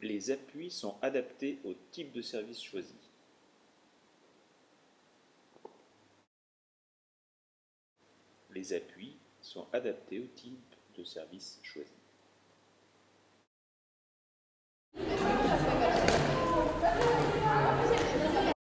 Les appuis sont adaptés au type de service choisi. Les appuis sont adaptés au type de service choisi.